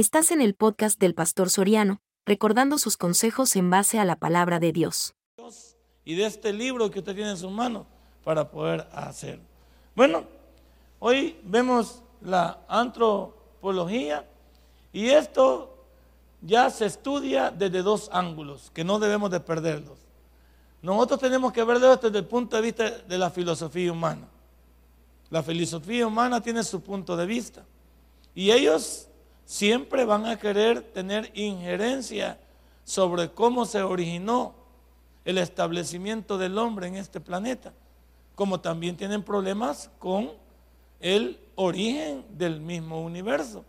Estás en el podcast del Pastor Soriano, recordando sus consejos en base a la palabra de Dios. Y de este libro que usted tiene en sus manos para poder hacer. Bueno, hoy vemos la antropología y esto ya se estudia desde dos ángulos que no debemos de perderlos. Nosotros tenemos que verlo desde el punto de vista de la filosofía humana. La filosofía humana tiene su punto de vista y ellos siempre van a querer tener injerencia sobre cómo se originó el establecimiento del hombre en este planeta, como también tienen problemas con el origen del mismo universo.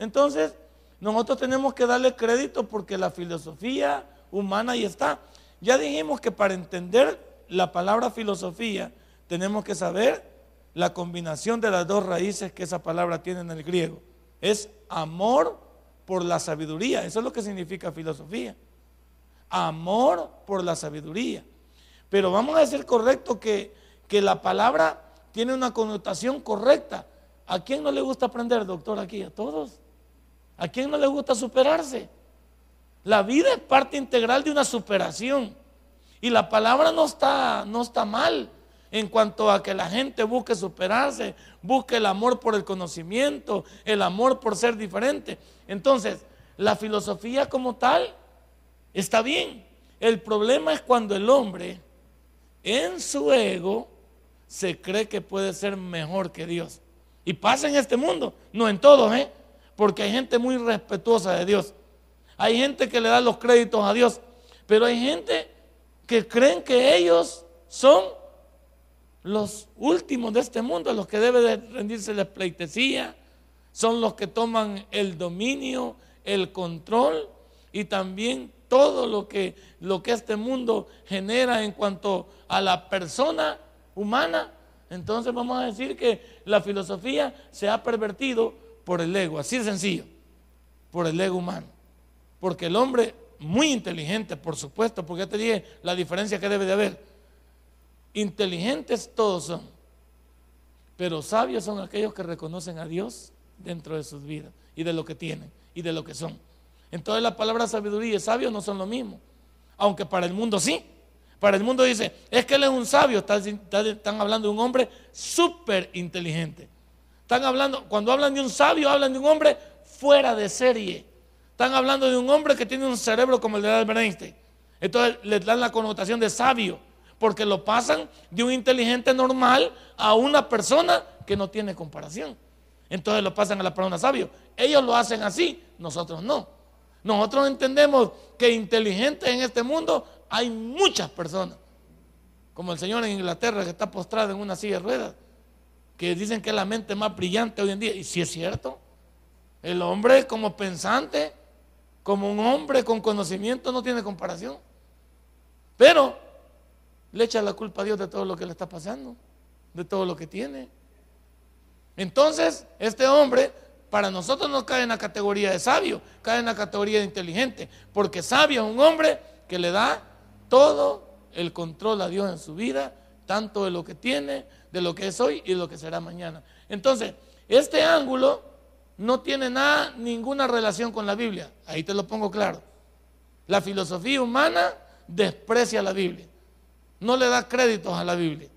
Entonces, nosotros tenemos que darle crédito porque la filosofía humana ahí está. Ya dijimos que para entender la palabra filosofía tenemos que saber la combinación de las dos raíces que esa palabra tiene en el griego. Es amor por la sabiduría. Eso es lo que significa filosofía. Amor por la sabiduría. Pero vamos a decir correcto que, que la palabra tiene una connotación correcta. ¿A quién no le gusta aprender, doctor, aquí? A todos. ¿A quién no le gusta superarse? La vida es parte integral de una superación. Y la palabra no está, no está mal en cuanto a que la gente busque superarse, busque el amor por el conocimiento, el amor por ser diferente. Entonces, la filosofía como tal está bien. El problema es cuando el hombre en su ego se cree que puede ser mejor que Dios. Y pasa en este mundo, no en todos, ¿eh? porque hay gente muy respetuosa de Dios. Hay gente que le da los créditos a Dios, pero hay gente que creen que ellos son los últimos de este mundo, los que deben de rendirse la pleitesía, son los que toman el dominio, el control y también todo lo que, lo que este mundo genera en cuanto a la persona humana. Entonces vamos a decir que la filosofía se ha pervertido por el ego, así de sencillo, por el ego humano. Porque el hombre, muy inteligente, por supuesto, porque ya te dije la diferencia que debe de haber. Inteligentes todos son, pero sabios son aquellos que reconocen a Dios dentro de sus vidas y de lo que tienen y de lo que son. Entonces la palabra sabiduría y sabio no son lo mismo, aunque para el mundo sí. Para el mundo dice, es que él es un sabio, están hablando de un hombre súper inteligente. Están hablando, cuando hablan de un sabio, hablan de un hombre fuera de serie. Están hablando de un hombre que tiene un cerebro como el de Albert Einstein. Entonces les dan la connotación de sabio, porque lo pasan de un inteligente normal a una persona que no tiene comparación. Entonces lo pasan a la persona sabio. Ellos lo hacen así, nosotros no. Nosotros entendemos que inteligentes en este mundo hay muchas personas. Como el señor en Inglaterra que está postrado en una silla de ruedas que dicen que es la mente más brillante hoy en día. Y si es cierto, el hombre como pensante, como un hombre con conocimiento, no tiene comparación. Pero le echa la culpa a Dios de todo lo que le está pasando, de todo lo que tiene. Entonces, este hombre para nosotros no cae en la categoría de sabio, cae en la categoría de inteligente, porque sabio es un hombre que le da todo el control a Dios en su vida, tanto de lo que tiene de lo que es hoy y de lo que será mañana. Entonces, este ángulo no tiene nada, ninguna relación con la Biblia. Ahí te lo pongo claro. La filosofía humana desprecia la Biblia. No le da créditos a la Biblia.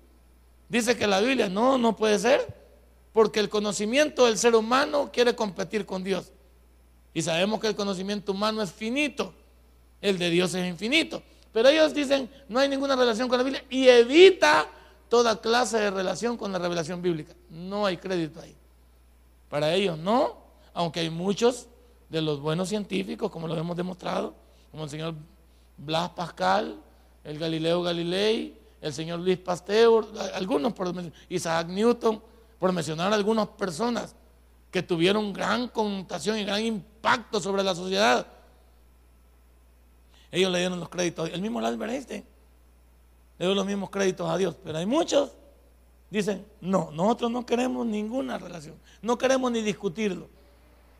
Dice que la Biblia no, no puede ser, porque el conocimiento del ser humano quiere competir con Dios. Y sabemos que el conocimiento humano es finito, el de Dios es infinito. Pero ellos dicen, no hay ninguna relación con la Biblia y evita toda clase de relación con la revelación bíblica. No hay crédito ahí. Para ellos no, aunque hay muchos de los buenos científicos, como lo hemos demostrado, como el señor Blas Pascal, el Galileo Galilei, el señor Luis Pasteur, algunos por Isaac Newton, por mencionar algunas personas que tuvieron gran connotación y gran impacto sobre la sociedad. Ellos le dieron los créditos. El mismo Albert Einstein le doy los mismos créditos a Dios. Pero hay muchos, dicen, no, nosotros no queremos ninguna relación, no queremos ni discutirlo,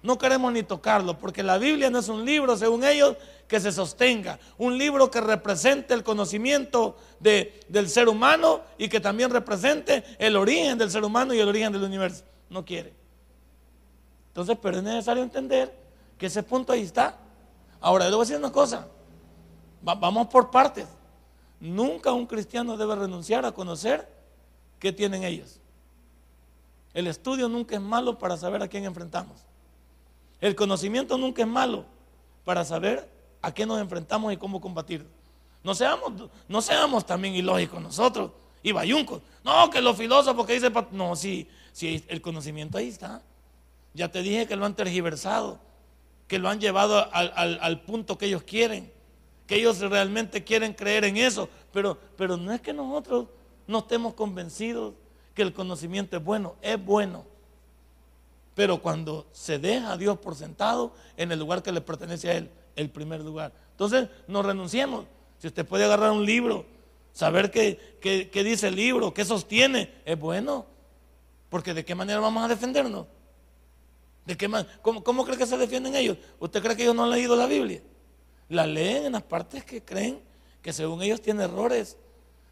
no queremos ni tocarlo, porque la Biblia no es un libro, según ellos, que se sostenga, un libro que represente el conocimiento del ser humano y que también represente el origen del ser humano y el origen del universo. No quiere. Entonces, pero es necesario entender que ese punto ahí está. Ahora, le voy a decir una cosa. vamos por partes. Nunca un cristiano debe renunciar a conocer qué tienen ellos. El estudio nunca es malo para saber a quién enfrentamos. El conocimiento nunca es malo para saber a qué nos enfrentamos y cómo combatir. No seamos, no seamos también ilógicos nosotros y bayuncos. No, que los filósofos que dicen, no, sí, sí, el conocimiento ahí está. Ya te dije que lo han tergiversado, que lo han llevado al, punto que ellos quieren, que ellos realmente quieren creer en eso, pero, pero no es que nosotros no estemos convencidos que el conocimiento es bueno, es bueno. Pero cuando se deja a Dios por sentado en el lugar que le pertenece a Él, el primer lugar. Entonces, no renunciemos. Si usted puede agarrar un libro, saber qué, dice el libro, qué sostiene, es bueno. Porque de qué manera vamos a defendernos. ¿De qué ¿Cómo, ¿Cómo cree que se defienden ellos? ¿Usted cree que ellos no han leído la Biblia? La leen en las partes que creen que según ellos tiene errores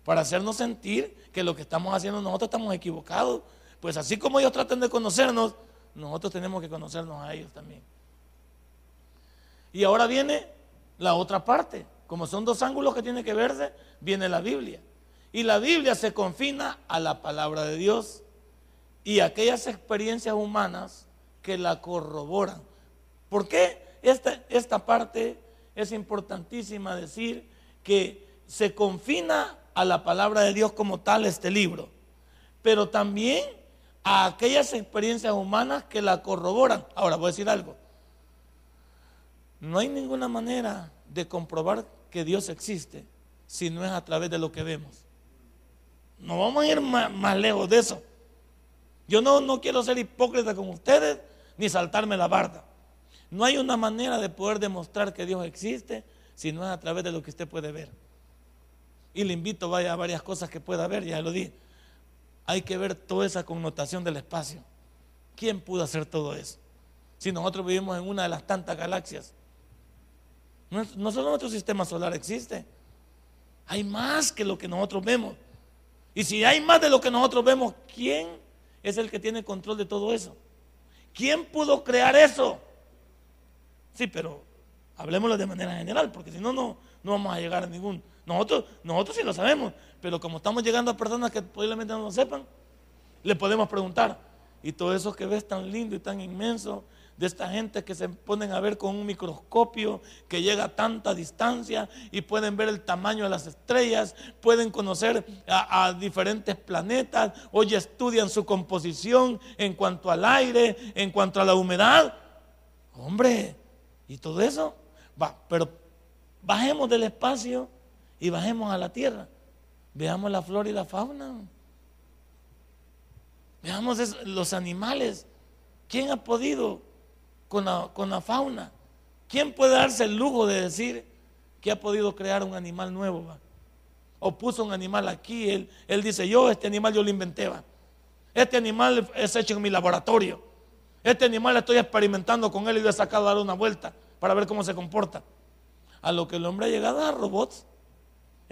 para hacernos sentir que lo que estamos haciendo nosotros estamos equivocados. Pues así como ellos tratan de conocernos, nosotros tenemos que conocernos a ellos también. Y ahora viene la otra parte. Como son dos ángulos que tienen que verse, viene la Biblia. Y la Biblia se confina a la palabra de Dios y aquellas experiencias humanas que la corroboran. ¿Por qué esta, esta parte es importantísima decir que se confina a la palabra de Dios como tal este libro? Pero también a aquellas experiencias humanas que la corroboran. Ahora voy a decir algo. No hay ninguna manera de comprobar que Dios existe si no es a través de lo que vemos. No vamos a ir más, lejos de eso. Yo no, no quiero ser hipócrita con ustedes ni saltarme la barda. No hay una manera de poder demostrar que Dios existe si no es a través de lo que usted puede ver. Y le invito vaya, a varias cosas que pueda ver, ya lo dije. Hay que ver toda esa connotación del espacio. ¿Quién pudo hacer todo eso? Si nosotros vivimos en una de las tantas galaxias no, solo nuestro sistema solar existe, hay más que lo que nosotros vemos. Y si hay más de lo que nosotros vemos, ¿quién es el que tiene control de todo eso? ¿Quién pudo crear eso? Sí, pero hablemoslo de manera general, porque si no, no, no vamos a llegar a ningún. Nosotros, nosotros sí lo sabemos, pero como estamos llegando a personas que posiblemente no lo sepan, le podemos preguntar. Y todo eso que ves tan lindo y tan inmenso, de esta gente que se ponen a ver con un microscopio que llega a tanta distancia y pueden ver el tamaño de las estrellas, pueden conocer a, diferentes planetas, hoy estudian su composición en cuanto al aire, en cuanto a la humedad. Hombre, y todo eso, va, pero bajemos del espacio y bajemos a la tierra. Veamos la flora y la fauna. Veamos los animales. ¿Quién ha podido con la, fauna. ¿Quién puede darse el lujo de decir que ha podido crear un animal nuevo? O puso un animal aquí, él, él dice, yo este animal yo lo inventé. Este animal es hecho en mi laboratorio. Este animal estoy experimentando con él y le he sacado a dar una vuelta para ver cómo se comporta. A lo que el hombre ha llegado a robots.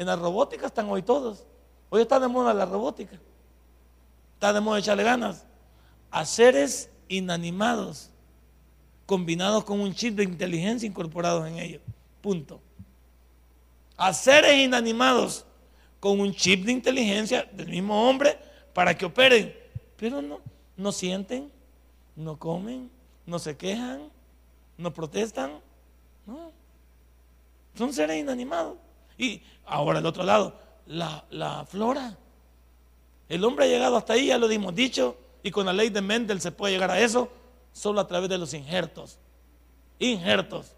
En la robótica están hoy todos. Hoy está de moda la robótica. Está de moda echarle ganas. A seres inanimados combinados con un chip de inteligencia incorporados en ellos. Punto. A seres inanimados con un chip de inteligencia del mismo hombre para que operen. Pero no, no sienten, no comen, no se quejan, no protestan. No. Son seres inanimados. Y ahora el otro lado, la, la flora. El hombre ha llegado hasta ahí, ya lo dimos dicho, y con la ley de Mendel se puede llegar a eso solo a través de los injertos. Injertos.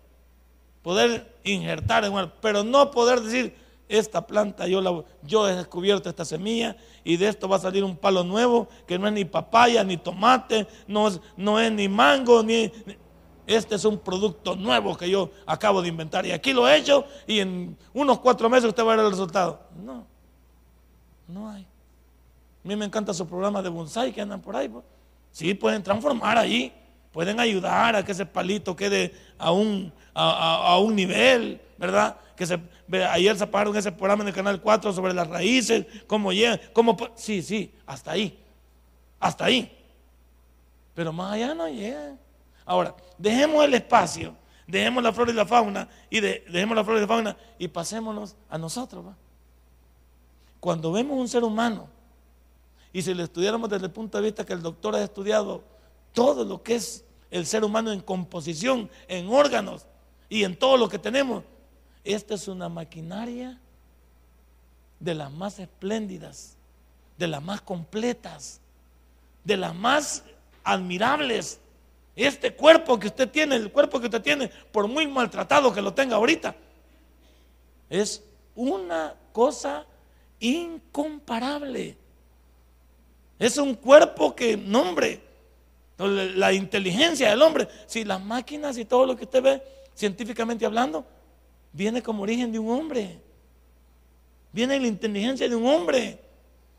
Poder injertar pero no poder decir, esta planta yo, la, yo he descubierto esta semilla y de esto va a salir un palo nuevo que no es ni papaya, ni tomate, no es, no es ni mango, ni, este es un producto nuevo que yo acabo de inventar y aquí lo he hecho y en unos cuatro meses usted va a ver el resultado. No, no hay. A mí me encanta su programa de bonsai que andan por ahí. Pues. Sí, pueden transformar ahí pueden ayudar a que ese palito quede a un, a, un nivel, ¿verdad? Que se, ayer ese programa en el canal 4 sobre las raíces, cómo llegan, cómo, sí, sí, hasta ahí, hasta ahí. Pero más allá no llega. Ahora, dejemos el espacio, dejemos la flora y la fauna, y dejemos la flora y la fauna y pasémonos a nosotros. Cuando vemos un ser humano, y si lo estudiáramos desde el punto de vista que el doctor ha estudiado todo lo que es el ser humano en composición, en órganos y en todo lo que tenemos, esta es una maquinaria de las más espléndidas, de las más completas, de las más admirables. Este cuerpo que usted tiene, el cuerpo que usted tiene, por muy maltratado que lo tenga ahorita, es una cosa incomparable. Es un cuerpo que, nombre, la inteligencia del hombre, si las máquinas y todo lo que usted ve científicamente hablando, viene como origen de un hombre. Viene la inteligencia de un hombre.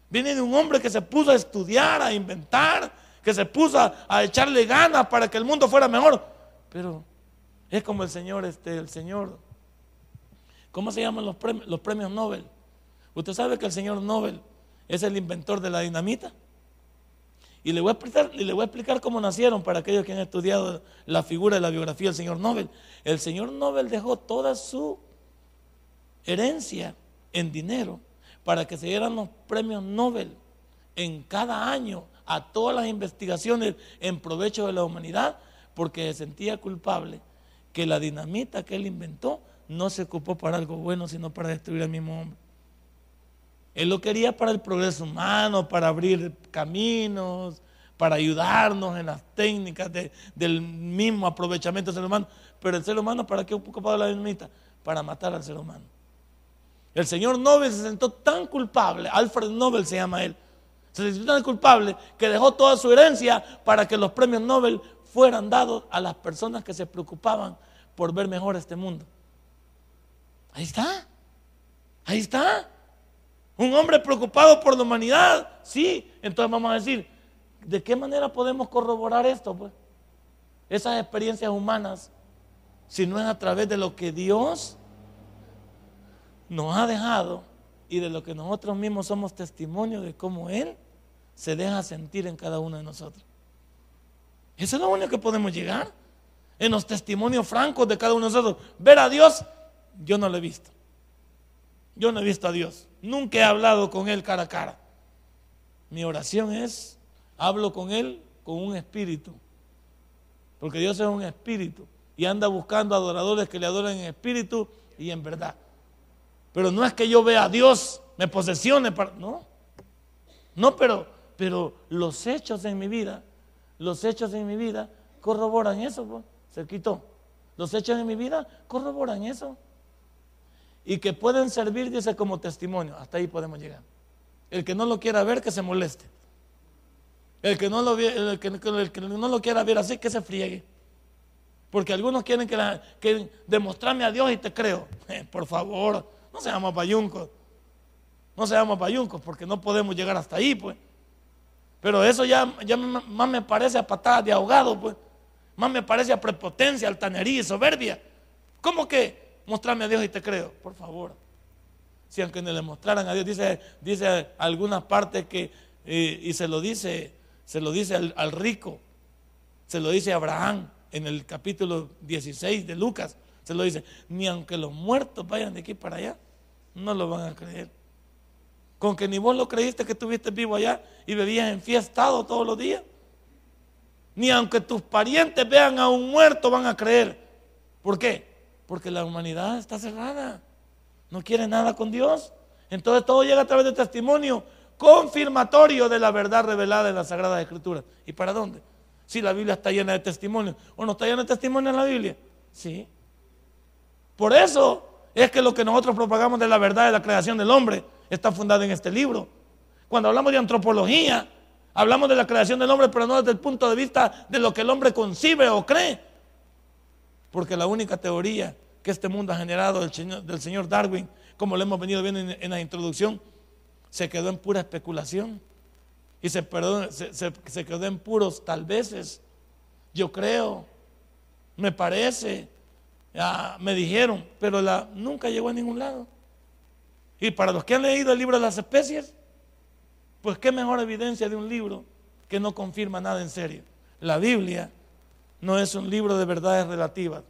Viene de un hombre que se puso a estudiar, a inventar, que se puso a, echarle ganas para que el mundo fuera mejor. Pero es como el señor, este, el señor, ¿cómo se llaman los premios, los premios Nobel? Usted sabe que el señor Nobel es el inventor de la dinamita. Y le voy, a explicar, y le voy a explicar cómo nacieron para aquellos que han estudiado la figura de la biografía del señor Nobel. El señor Nobel dejó toda su herencia en dinero para que se dieran los premios Nobel en cada año a todas las investigaciones en provecho de la humanidad, porque se sentía culpable que la dinamita que él inventó no se ocupó para algo bueno, sino para destruir al mismo hombre. Él lo quería para el progreso humano, para abrir caminos, para ayudarnos en las técnicas del mismo aprovechamiento del ser humano. Pero el ser humano, ¿para qué ocupado la dinamita? Para matar al ser humano. El señor Nobel se sentó tan culpable, Alfred Nobel se llama él, se sentó tan culpable que dejó toda su herencia para que los premios Nobel fueran dados a las personas que se preocupaban por ver mejor este mundo. Ahí está, ahí está. Un hombre preocupado por la humanidad, sí. Entonces vamos a decir, ¿de qué manera podemos corroborar esto? Pues? Esas experiencias humanas, si no es a través de lo que Dios nos ha dejado y de lo que nosotros mismos somos testimonio de cómo Él se deja sentir en cada uno de nosotros. Eso es lo único que podemos llegar. En los testimonios francos de cada uno de nosotros. Ver a Dios, yo no lo he visto. Yo no he visto a Dios. Nunca he hablado con Él cara a cara. Mi oración es, hablo con Él con un espíritu. Porque Dios es un espíritu. Y anda buscando adoradores que le adoren en espíritu y en verdad. Pero no es que yo vea a Dios, me posesione para... No. No, pero, pero los hechos en mi vida, los hechos en mi vida corroboran eso. Se quitó. Los hechos en mi vida corroboran eso y que pueden servir, dice, como testimonio. Hasta ahí podemos llegar. El que no lo quiera ver, que se moleste. El que no lo, el que, no lo quiera ver así, que se friegue. Porque algunos quieren que, demostrarme a Dios y te creo. Por favor, no seamos payuncos. No seamos payuncos porque no podemos llegar hasta ahí, pues. Pero eso ya, ya más me parece a patadas de ahogado, pues. Más me parece a prepotencia, altanería y soberbia. ¿Cómo que mostrarme a Dios y te creo, por favor. Si aunque no le mostraran a Dios, dice, dice algunas partes que, y se lo dice, se lo dice al, rico, se lo dice a Abraham en el capítulo 16 de Lucas, se lo dice, ni aunque los muertos vayan de aquí para allá, no lo van a creer. Con que ni vos lo creíste que estuviste vivo allá y bebías enfiestado todos los días. Ni aunque tus parientes vean a un muerto van a creer. ¿Por qué? Porque la humanidad está cerrada. No quiere nada con Dios. Entonces todo llega a través de testimonio confirmatorio de la verdad revelada en la Sagrada Escritura. ¿Y para dónde? Si la Biblia está llena de testimonios. ¿O no está llena de testimonios en la Biblia? Sí. Por eso es que lo que nosotros propagamos de la verdad de la creación del hombre está fundado en este libro. Cuando hablamos de antropología, hablamos de la creación del hombre, pero no desde el punto de vista de lo que el hombre concibe o cree. Porque la única teoría que este mundo ha generado del señor, Darwin, como lo hemos venido viendo en, la introducción, se quedó en pura especulación. Y se, quedó en puros tal veces. Yo creo, me parece, me dijeron, pero nunca llegó a ningún lado. Y para los que han leído el libro de las especies, pues qué mejor evidencia de un libro que no confirma nada en serio. La Biblia no es un libro de verdades relativas.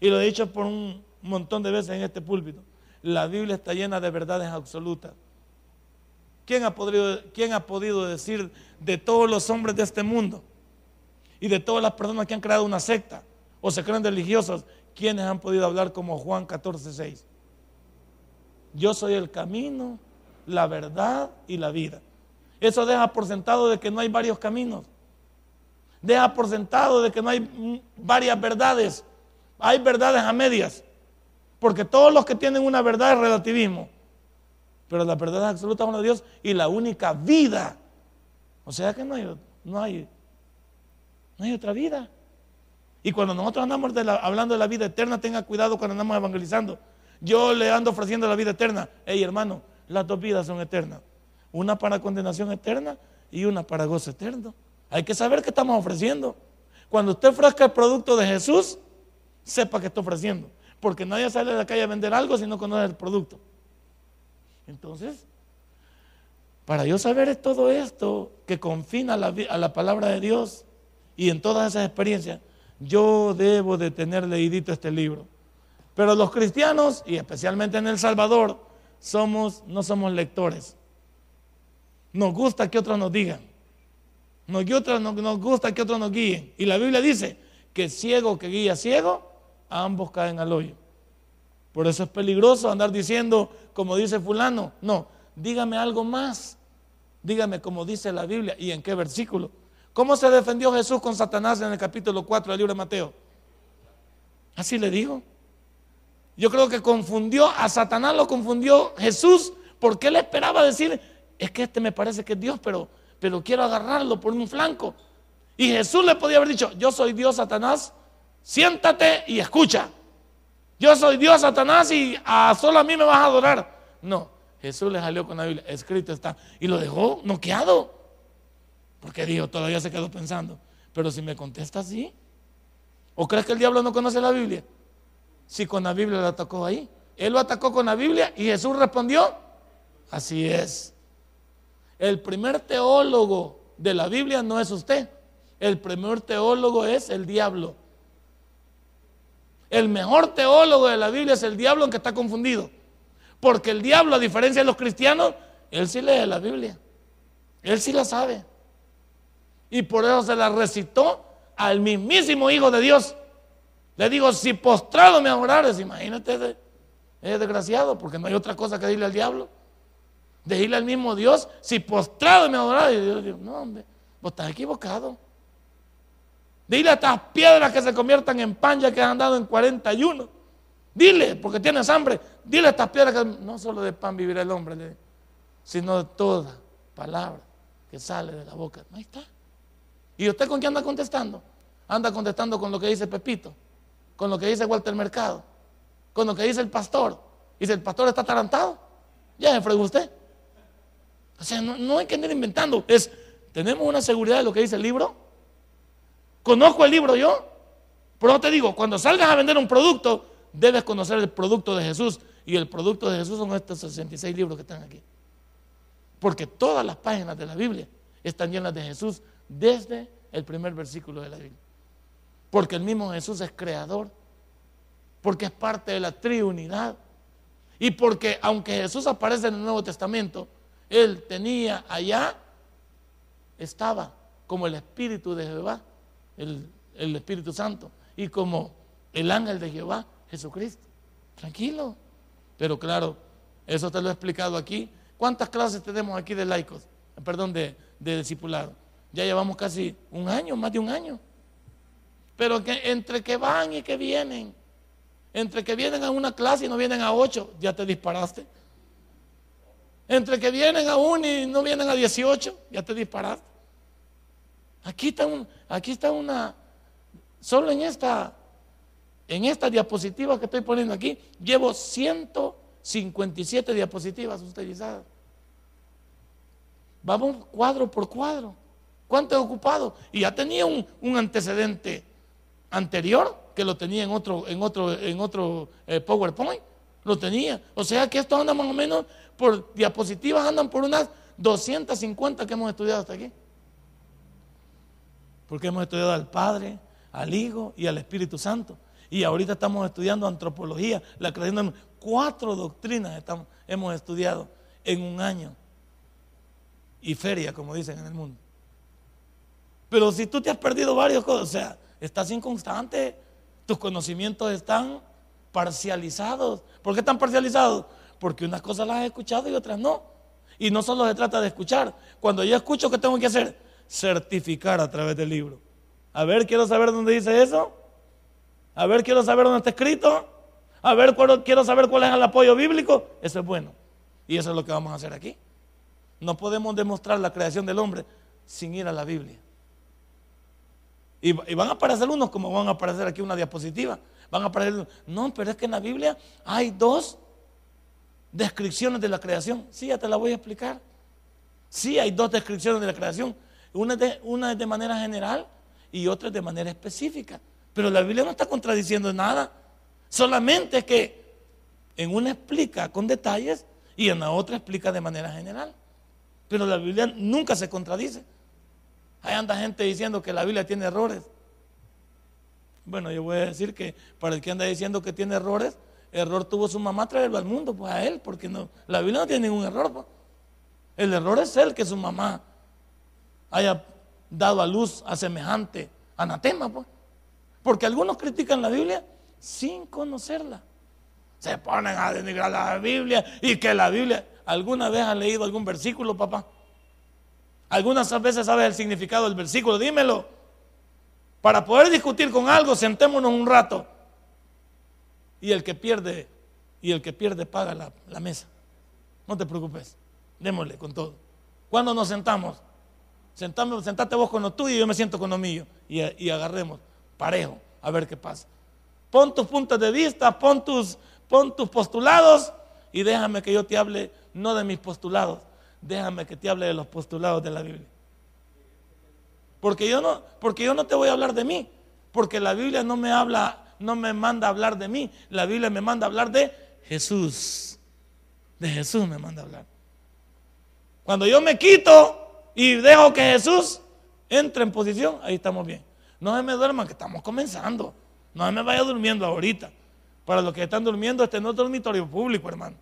Y lo he dicho por un montón de veces en este púlpito. La Biblia está llena de verdades absolutas. ¿Quién ha, podido, ¿Quién ha podido decir de todos los hombres de este mundo y de todas las personas que han creado una secta o se creen religiosos, quiénes han podido hablar como Juan 14, 6? Yo soy el camino, la verdad y la vida. Eso deja por sentado de que no hay varios caminos. Deja por sentado de que no hay varias verdades. Hay verdades a medias. Porque todos los que tienen una verdad es relativismo. Pero la verdad es absoluta una de Dios y la única vida. O sea que no hay, no hay, no hay otra vida. Y cuando nosotros andamos hablando de la vida eterna, tenga cuidado cuando andamos evangelizando. Yo le ando ofreciendo la vida eterna. Hey, hermano, las dos vidas son eternas. Una para condenación eterna y una para gozo eterno. Hay que saber qué estamos ofreciendo. Cuando usted ofrezca el producto de Jesús, sepa que está ofreciendo. Porque nadie sale de la calle a vender algo si no conoce el producto. Entonces, para yo saber todo esto que confina a la, palabra de Dios y en todas esas experiencias, yo debo de tener leídito este libro. Pero los cristianos, y especialmente en El Salvador, somos, no somos lectores. Nos gusta que otros nos digan. Nos, nos gusta que otros nos guíen. Y la Biblia dice que ciego que guía ciego, ambos caen al hoyo. Por eso es peligroso andar diciendo, como dice fulano, no, dígame algo más. Dígame como dice la Biblia y en qué versículo. ¿Cómo se defendió Jesús con Satanás en el capítulo 4 del libro de Mateo? Así le digo. Yo creo que confundió a Satanás, lo confundió Jesús, porque él esperaba decir, es que este me parece que es Dios, pero, pero quiero agarrarlo por un flanco. Y Jesús le podía haber dicho, yo soy Dios, Satanás, siéntate y escucha. Yo soy Dios, Satanás, y a solo a mí me vas a adorar. No, Jesús le salió con la Biblia, escrito está, y lo dejó noqueado. Porque dijo, todavía se quedó pensando, pero si me contesta así, ¿o crees que el diablo no conoce la Biblia? si con la Biblia lo atacó ahí? Él lo atacó con la Biblia y Jesús respondió, así es. El primer teólogo de la Biblia no es usted, el primer teólogo es el diablo. El mejor teólogo de la Biblia es el diablo aunque está confundido. Porque el diablo, a diferencia de los cristianos, él sí lee la Biblia. Él sí la sabe. Y por eso se la recitó al mismísimo Hijo de Dios. Le digo, si postrado me adorares, imagínate, es desgraciado, porque no hay otra cosa que decirle al diablo. Decirle al mismo Dios, si postrado me adorares. Y Dios dijo, no, hombre, vos estás equivocado. Dile a estas piedras que se conviertan en pan ya que han andado en 41. Dile, porque tienes hambre. Dile a estas piedras que no solo de pan vivirá el hombre, sino de toda palabra que sale de la boca. Ahí está. ¿Y usted con qué anda contestando? Anda contestando con lo que dice Pepito con lo que dice Walter Mercado, con lo que dice el pastor. Y si el pastor está atarantado, ya se fregó usted. O sea, no, hay que andar inventando. Es, tenemos una seguridad de lo que dice el libro. Conozco el libro yo. Pero te digo, cuando salgas a vender un producto, debes conocer el producto de Jesús. Y el producto de Jesús son estos 66 libros que están aquí. Porque todas las páginas de la Biblia están llenas de Jesús desde el primer versículo de la Biblia. Porque el mismo Jesús es creador. Porque es parte de la triunidad. Y porque aunque Jesús aparece en el Nuevo Testamento, Él tenía allá, estaba como el Espíritu de Jehová, el, el Espíritu Santo, y como el ángel de Jehová, Jesucristo. Tranquilo. Pero claro, eso te lo he explicado aquí. ¿Cuántas clases tenemos aquí de laicos? Perdón, de, de discipulado. Ya llevamos casi un año, más de un año. Pero que entre que van y que vienen, entre que vienen a una clase y no vienen a ocho, ya te disparaste. Entre que vienen a uno y no vienen a dieciocho, ya te disparaste. Aquí está, un, aquí está una, solo en esta, en esta diapositiva que estoy poniendo aquí, llevo 157 diapositivas utilizadas. Vamos cuadro por cuadro. ¿Cuánto he ocupado? Y ya tenía un, un antecedente anterior que lo tenía en otro, en otro, en otro eh, PowerPoint. Lo tenía. O sea que esto anda más o menos por diapositivas, andan por unas 250 que hemos estudiado hasta aquí. Porque hemos estudiado al Padre, al Hijo y al Espíritu Santo. Y ahorita estamos estudiando antropología, la de cuatro doctrinas estamos, hemos estudiado en un año. Y feria, como dicen en el mundo. Pero si tú te has perdido varias cosas, o sea, estás inconstante, tus conocimientos están parcializados. ¿Por qué están parcializados? Porque unas cosas las has escuchado y otras no. Y no solo se trata de escuchar. Cuando yo escucho, ¿qué tengo que hacer? Certificar a través del libro. A ver, quiero saber dónde dice eso. A ver, quiero saber dónde está escrito. A ver, quiero saber cuál es el apoyo bíblico. Eso es bueno. Y eso es lo que vamos a hacer aquí. No podemos demostrar la creación del hombre sin ir a la Biblia. Y, van a aparecer unos como van a aparecer aquí una diapositiva. Van a aparecer, no, pero es que en la Biblia hay dos descripciones de la creación. Sí, ya te la voy a explicar. Sí, hay dos descripciones de la creación. Una, de, una es de manera general y otra es de manera específica. Pero la Biblia no está contradiciendo nada. Solamente que en una explica con detalles y en la otra explica de manera general. Pero la Biblia nunca se contradice. Ahí anda gente diciendo que la Biblia tiene errores. Bueno, yo voy a decir que para el que anda diciendo que tiene errores, error tuvo su mamá traerlo al mundo, pues a él, porque no, la Biblia no tiene ningún error. Pues. El error es él que su mamá haya dado a luz a semejante anatema, pues. Porque algunos critican la Biblia sin conocerla. Se ponen a denigrar la Biblia y que la Biblia. ¿Alguna vez han leído algún versículo, papá? Algunas veces sabes el significado del versículo, dímelo. Para poder discutir con algo, sentémonos un rato. Y el que pierde, y el que pierde paga la, mesa. No te preocupes, démosle con todo. Cuando nos sentamos, sentamos, sentate vos con lo tuyo y yo me siento con lo mío. Y, y agarremos parejo, a ver qué pasa. Pon tus puntos de vista, pon tus, pon tus postulados y déjame que yo te hable no de mis postulados, déjame que te hable de los postulados de la Biblia. Porque yo no, porque yo no te voy a hablar de mí, porque la Biblia no me habla, no me manda a hablar de mí, la Biblia me manda a hablar de Jesús. De Jesús me manda a hablar. Cuando yo me quito y dejo que Jesús entre en posición, ahí estamos bien. No se me duerman que estamos comenzando. No se me vaya durmiendo ahorita. Para los que están durmiendo, este no es dormitorio público, hermano.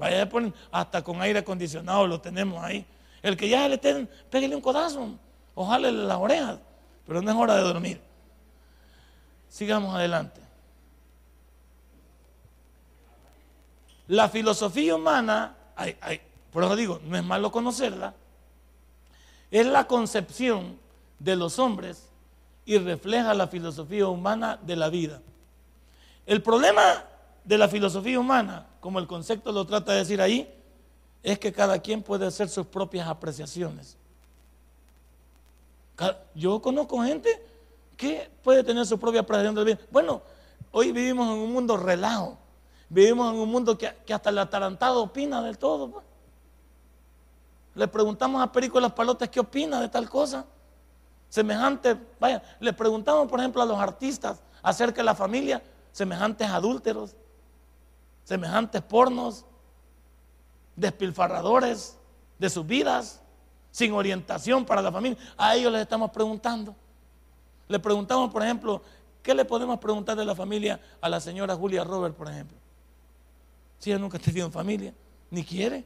Vaya a poner, hasta con aire acondicionado lo tenemos ahí. El que ya le estén, pégale un codazo, ojalá las orejas, pero no es hora de dormir. Sigamos adelante. La filosofía humana, por eso digo, no es malo conocerla, es la concepción de los hombres y refleja la filosofía humana de la vida. El problema de la filosofía humana, como el concepto lo trata de decir ahí, es que cada quien puede hacer sus propias apreciaciones. Yo conozco gente que puede tener su propia apreciación del bien. Bueno, hoy vivimos en un mundo relajo. Vivimos en un mundo que, hasta el atarantado opina del todo. Pues. Le preguntamos a Perico de las Palotes qué opina de tal cosa. Semejante, vaya, le preguntamos, por ejemplo, a los artistas acerca de la familia, semejantes adúlteros semejantes pornos, despilfarradores de sus vidas, sin orientación para la familia. A ellos les estamos preguntando. Le preguntamos, por ejemplo, ¿qué le podemos preguntar de la familia a la señora Julia Robert, por ejemplo? Si ella nunca ha tenido familia, ni quiere.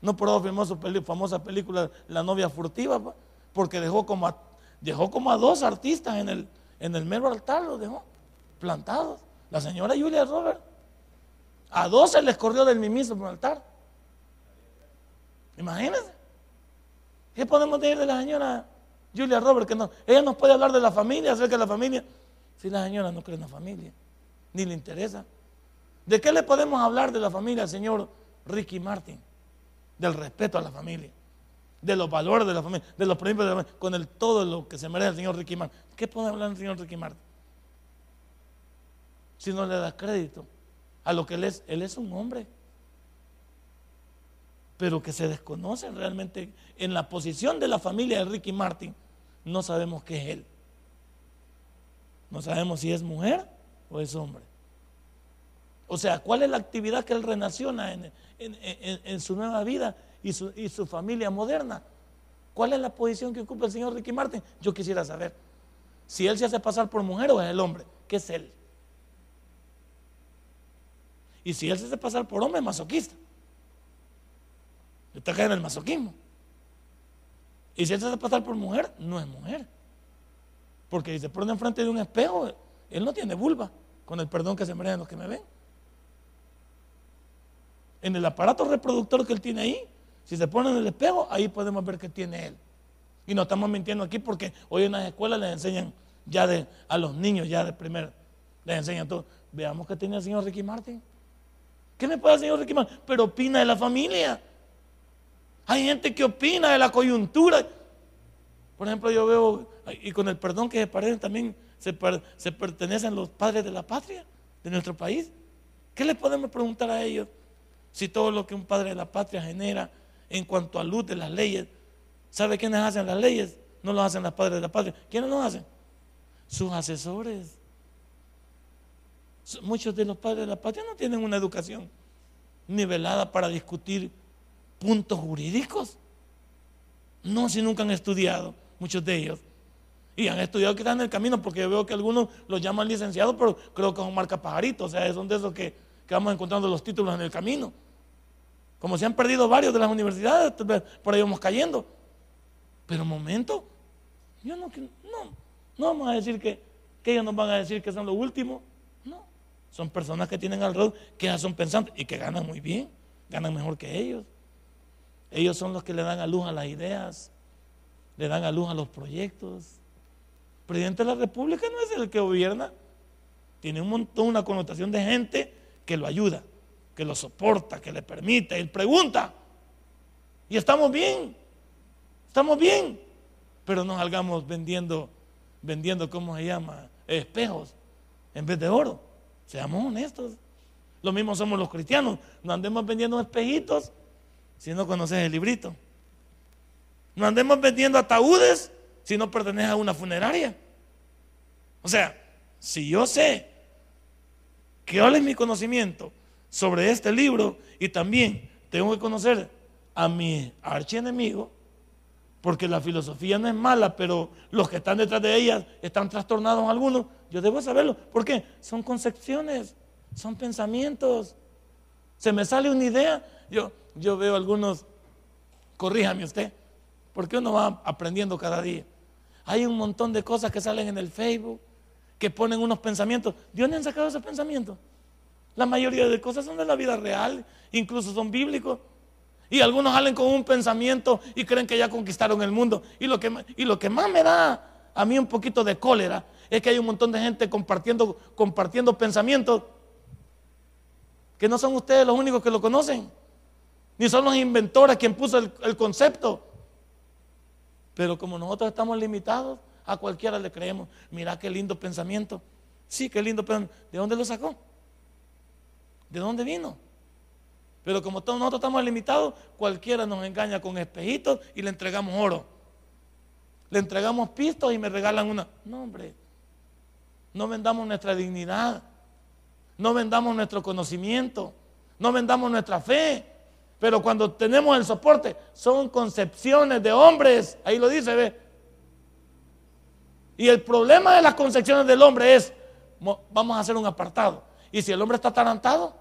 No por su famosa película La novia furtiva, porque dejó como a, dejó como a dos artistas en el, en el mero altar, los dejó plantados. La señora Julia Robert a dos se les corrió del mismo altar. Imagínense. ¿Qué podemos decir de la señora Julia Robert? Que no, ella nos puede hablar de la familia, acerca de la familia. Si la señora no cree en la familia, ni le interesa. ¿De qué le podemos hablar de la familia al señor Ricky Martin? Del respeto a la familia, de los valores de la familia, de los principios de la familia, con el todo lo que se merece el señor Ricky Martin. ¿Qué puede hablar del señor Ricky Martin? Si no le da crédito a lo que él es. Él es un hombre, pero que se desconoce realmente en la posición de la familia de Ricky Martin. No sabemos qué es él. No sabemos si es mujer o es hombre. O sea, ¿cuál es la actividad que él renaciona en, su nueva vida y su, y su familia moderna? ¿Cuál es la posición que ocupa el señor Ricky Martin? Yo quisiera saber. si él se hace pasar por mujer o es el hombre. ¿Qué es él? Y si él se hace pasar por hombre, masoquista. Está cayendo en el masoquismo. Y si él se hace pasar por mujer, no es mujer. Porque si se pone enfrente de un espejo, él no tiene vulva, con el perdón que se merecen los que me ven. En el aparato reproductor que él tiene ahí, si se pone en el espejo, ahí podemos ver que tiene él. Y no estamos mintiendo aquí porque hoy en las escuelas les enseñan ya a los niños, ya de primer, les enseñan todo. Veamos qué tiene el señor Ricky Martin. ¿Qué puede el señor Martin? Pero opina de la familia. Hay gente que opina de la coyuntura. Por ejemplo, yo veo, y con el perdón que se parecen también, se, se pertenecen los padres de la patria, de nuestro país. ¿Qué le podemos preguntar a ellos si todo lo que un padre de la patria genera en cuanto a luz de las leyes ¿Sabe quiénes hacen las leyes? No lo hacen las padres de la patria. ¿Quiénes lo hacen? Sus asesores. Muchos de los padres de la patria no tienen una educación nivelada para discutir puntos jurídicos. No, si nunca han estudiado, muchos de ellos. Y han estudiado están en el camino, porque veo que algunos los llaman licenciados, pero creo que son marca pajaritos, o sea, son de esos que, que vamos encontrando los títulos en el camino. Como se han perdido varios de las universidades, por ahí vamos cayendo. Pero momento, yo no, no, no vamos a decir que, que ellos nos van a decir que son los últimos. Son personas que tienen alrededor, que ya son pensantes y que ganan muy bien, ganan mejor que ellos. Ellos son los que le dan a luz a las ideas, le dan a luz a los proyectos. El presidente de la República no es el que gobierna, tiene un montón, una connotación de gente que lo ayuda, que lo soporta, que le permite, él pregunta. Y estamos bien. Estamos bien, pero no salgamos vendiendo, vendiendo, ¿cómo se llama? Espejos en vez de oro. Seamos honestos. Lo mismo somos los cristianos. No andemos vendiendo espejitos si no conoces el librito. No andemos vendiendo ataúdes si no perteneces a una funeraria. O sea, si yo sé que es mi conocimiento sobre este libro y también tengo que conocer a mi archienemigo, porque la filosofía no es mala, pero los que están detrás de ella están trastornados algunos. Yo debo saberlo. ¿Por qué? Son concepciones, son pensamientos. Se me sale una idea. Yo, yo veo algunos, corríjame usted, porque uno va aprendiendo cada día. Hay un montón de cosas que salen en el Facebook, que ponen unos pensamientos. ¿De dónde han sacado esos pensamientos? La mayoría de cosas son de la vida real, incluso son bíblicos. Y algunos salen con un pensamiento y creen que ya conquistaron el mundo. Y lo que, y lo que más me da a mí un poquito de cólera es que hay un montón de gente compartiendo, compartiendo pensamientos que no son ustedes los únicos que lo conocen, ni son los inventores quien puso el, concepto. Pero como nosotros estamos limitados, a cualquiera le creemos. Mira qué lindo pensamiento. Sí, qué lindo pensamiento. ¿De dónde lo sacó? ¿De dónde vino? Pero como todos nosotros estamos limitados, cualquiera nos engaña con espejitos y le entregamos oro. Le entregamos pistos y me regalan una. No, hombre. No vendamos nuestra dignidad. No vendamos nuestro conocimiento. No vendamos nuestra fe. Pero cuando tenemos el soporte, son concepciones de hombres. Ahí lo dice, ve. Y el problema de las concepciones del hombre es, vamos a hacer un apartado. Y si el hombre está atarantado,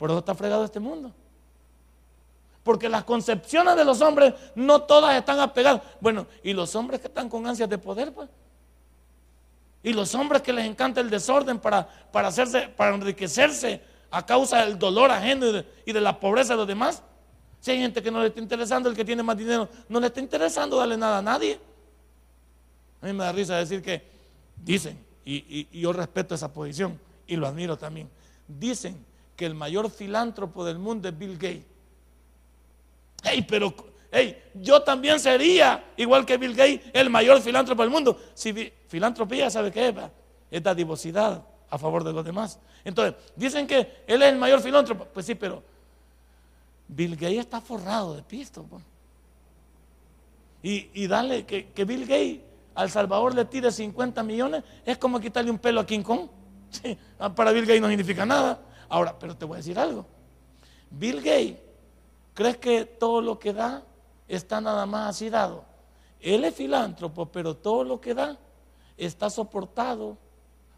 por eso está fregado este mundo. Porque las concepciones de los hombres no todas están apegadas. Bueno, y los hombres que están con ansias de poder, pues. Y los hombres que les encanta el desorden para, para, hacerse, para enriquecerse a causa del dolor ajeno y de, la pobreza de los demás. Si hay gente que no le está interesando, el que tiene más dinero, no le está interesando darle nada a nadie. A mí me da risa decir que dicen, y, y yo respeto esa posición y lo admiro también, dicen que el mayor filántropo del mundo es Bill Gates. Hey, pero hey, yo también sería, igual que Bill Gates, el mayor filántropo del mundo. Si filantropía, ¿sabe qué es? Es dadivosidad a favor de los demás. Entonces, dicen que él es el mayor filántropo. Pues sí, pero Bill Gates está forrado de pisto. Y, y dale que, que, Bill Gates al Salvador le tire 50 millones, es como quitarle un pelo a King Kong. para Bill Gates no significa nada. Ahora, pero te voy a decir algo. Bill Gates, ¿crees que todo lo que da está nada más así dado? Él es filántropo, pero todo lo que da está soportado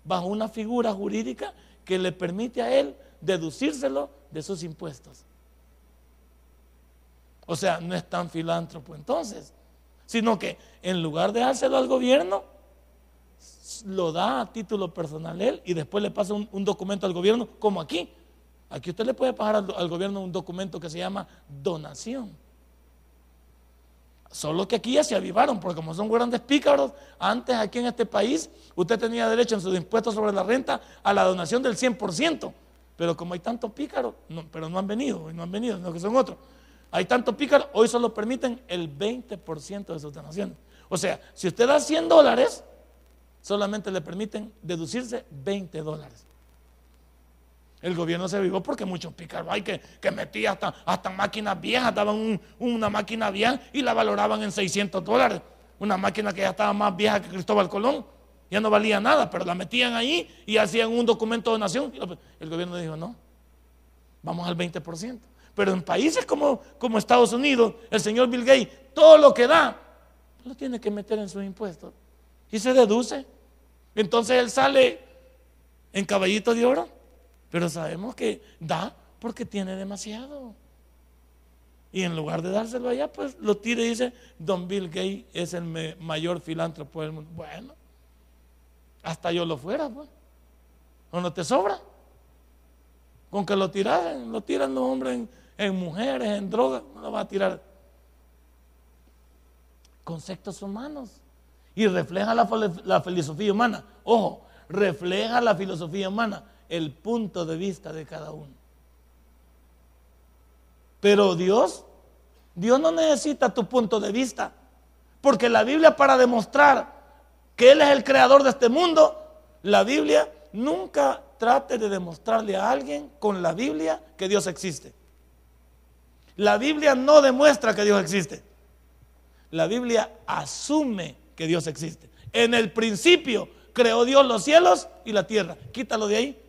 bajo una figura jurídica que le permite a él deducírselo de sus impuestos. O sea, no es tan filántropo entonces, sino que en lugar de dárselo al gobierno, lo da a título personal él y después le pasa un, documento al gobierno, como aquí. Aquí usted le puede pagar al, gobierno un documento que se llama donación. Solo que aquí ya se avivaron, porque como son grandes pícaros, antes aquí en este país usted tenía derecho en sus impuestos sobre la renta a la donación del 100%. Pero como hay tantos pícaros, pero no han venido, no han venido, no que son otros. Hay tantos pícaros, hoy solo permiten el 20% de sus donaciones. O sea, si usted da 100 dólares, solamente le permiten deducirse 20 dólares. El gobierno se vivó porque muchos pícaros hay que, que metía hasta, hasta máquinas viejas, daban una máquina vieja y la valoraban en 600 dólares. Una máquina que ya estaba más vieja que Cristóbal Colón, ya no valía nada, pero la metían ahí y hacían un documento de donación. El gobierno dijo, no, vamos al 20%. Pero en países como, como Estados Unidos, el señor Bill Gates, todo lo que da, lo tiene que meter en sus impuestos. Y se deduce. Entonces él sale en caballito de oro pero sabemos que da porque tiene demasiado. Y en lugar de dárselo allá, pues lo tira y dice, Don Bill Gates es el mayor filántropo del mundo. Bueno, hasta yo lo fuera, pues. ¿O no te sobra? Con que lo tiran, lo tiran los hombres en, mujeres, en drogas, no lo va a tirar. Conceptos humanos. Y refleja la, filosofía humana. Ojo, refleja la filosofía humana el punto de vista de cada uno. Pero Dios, Dios no necesita tu punto de vista, porque la Biblia para demostrar que Él es el creador de este mundo, la Biblia nunca trate de demostrarle a alguien con la Biblia que Dios existe. La Biblia no demuestra que Dios existe. La Biblia asume que Dios existe. En el principio creó Dios los cielos y la tierra. Quítalo de ahí.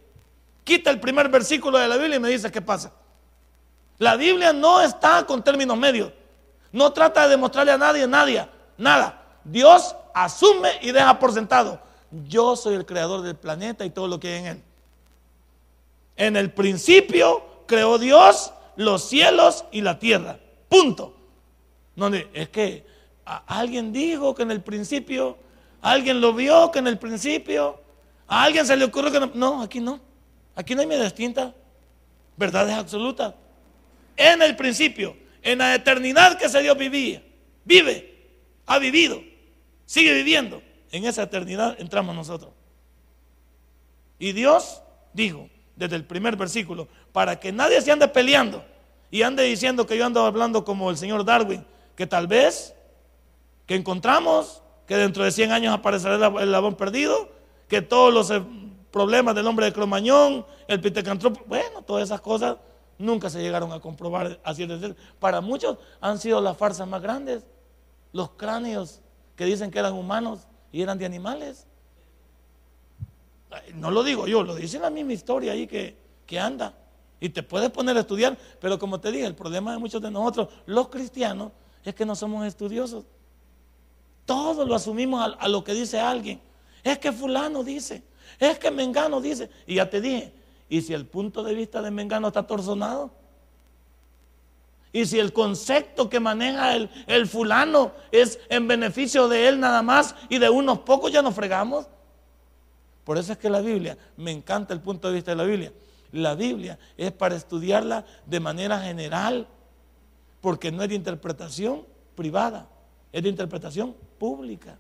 Quita el primer versículo de la Biblia y me dice qué pasa. La Biblia no está con términos medios. No trata de demostrarle a nadie, nadie, nada. Dios asume y deja por sentado. Yo soy el creador del planeta y todo lo que hay en él. En el principio creó Dios los cielos y la tierra. Punto. No, es que alguien dijo que en el principio, alguien lo vio que en el principio, a alguien se le ocurrió que no. Aquí no. Aquí no hay media distinta. Verdades absolutas. En el principio, en la eternidad que ese Dios vivía, vive, ha vivido, sigue viviendo. En esa eternidad entramos nosotros. Y Dios dijo, desde el primer versículo, para que nadie se ande peleando y ande diciendo que yo ando hablando como el señor Darwin, que tal vez que encontramos que dentro de 100 años aparecerá el labón perdido, que todos los problemas del hombre de Cromañón, el Pitecantropo, bueno, todas esas cosas nunca se llegaron a comprobar así de Para muchos han sido las farsas más grandes, los cráneos que dicen que eran humanos y eran de animales. No lo digo yo, lo dice la misma historia ahí que, que anda. Y te puedes poner a estudiar, pero como te dije, el problema de muchos de nosotros, los cristianos, es que no somos estudiosos. Todo lo asumimos a lo que dice alguien. Es que fulano dice, es que Mengano dice, y ya te dije, ¿y si el punto de vista de Mengano está torzonado? Y si el concepto que maneja el, el, fulano es en beneficio de él nada más y de unos pocos ya nos fregamos. Por eso es que la Biblia, me encanta el punto de vista de la Biblia. La Biblia es para estudiarla de manera general, porque no es de interpretación privada, es de interpretación pública.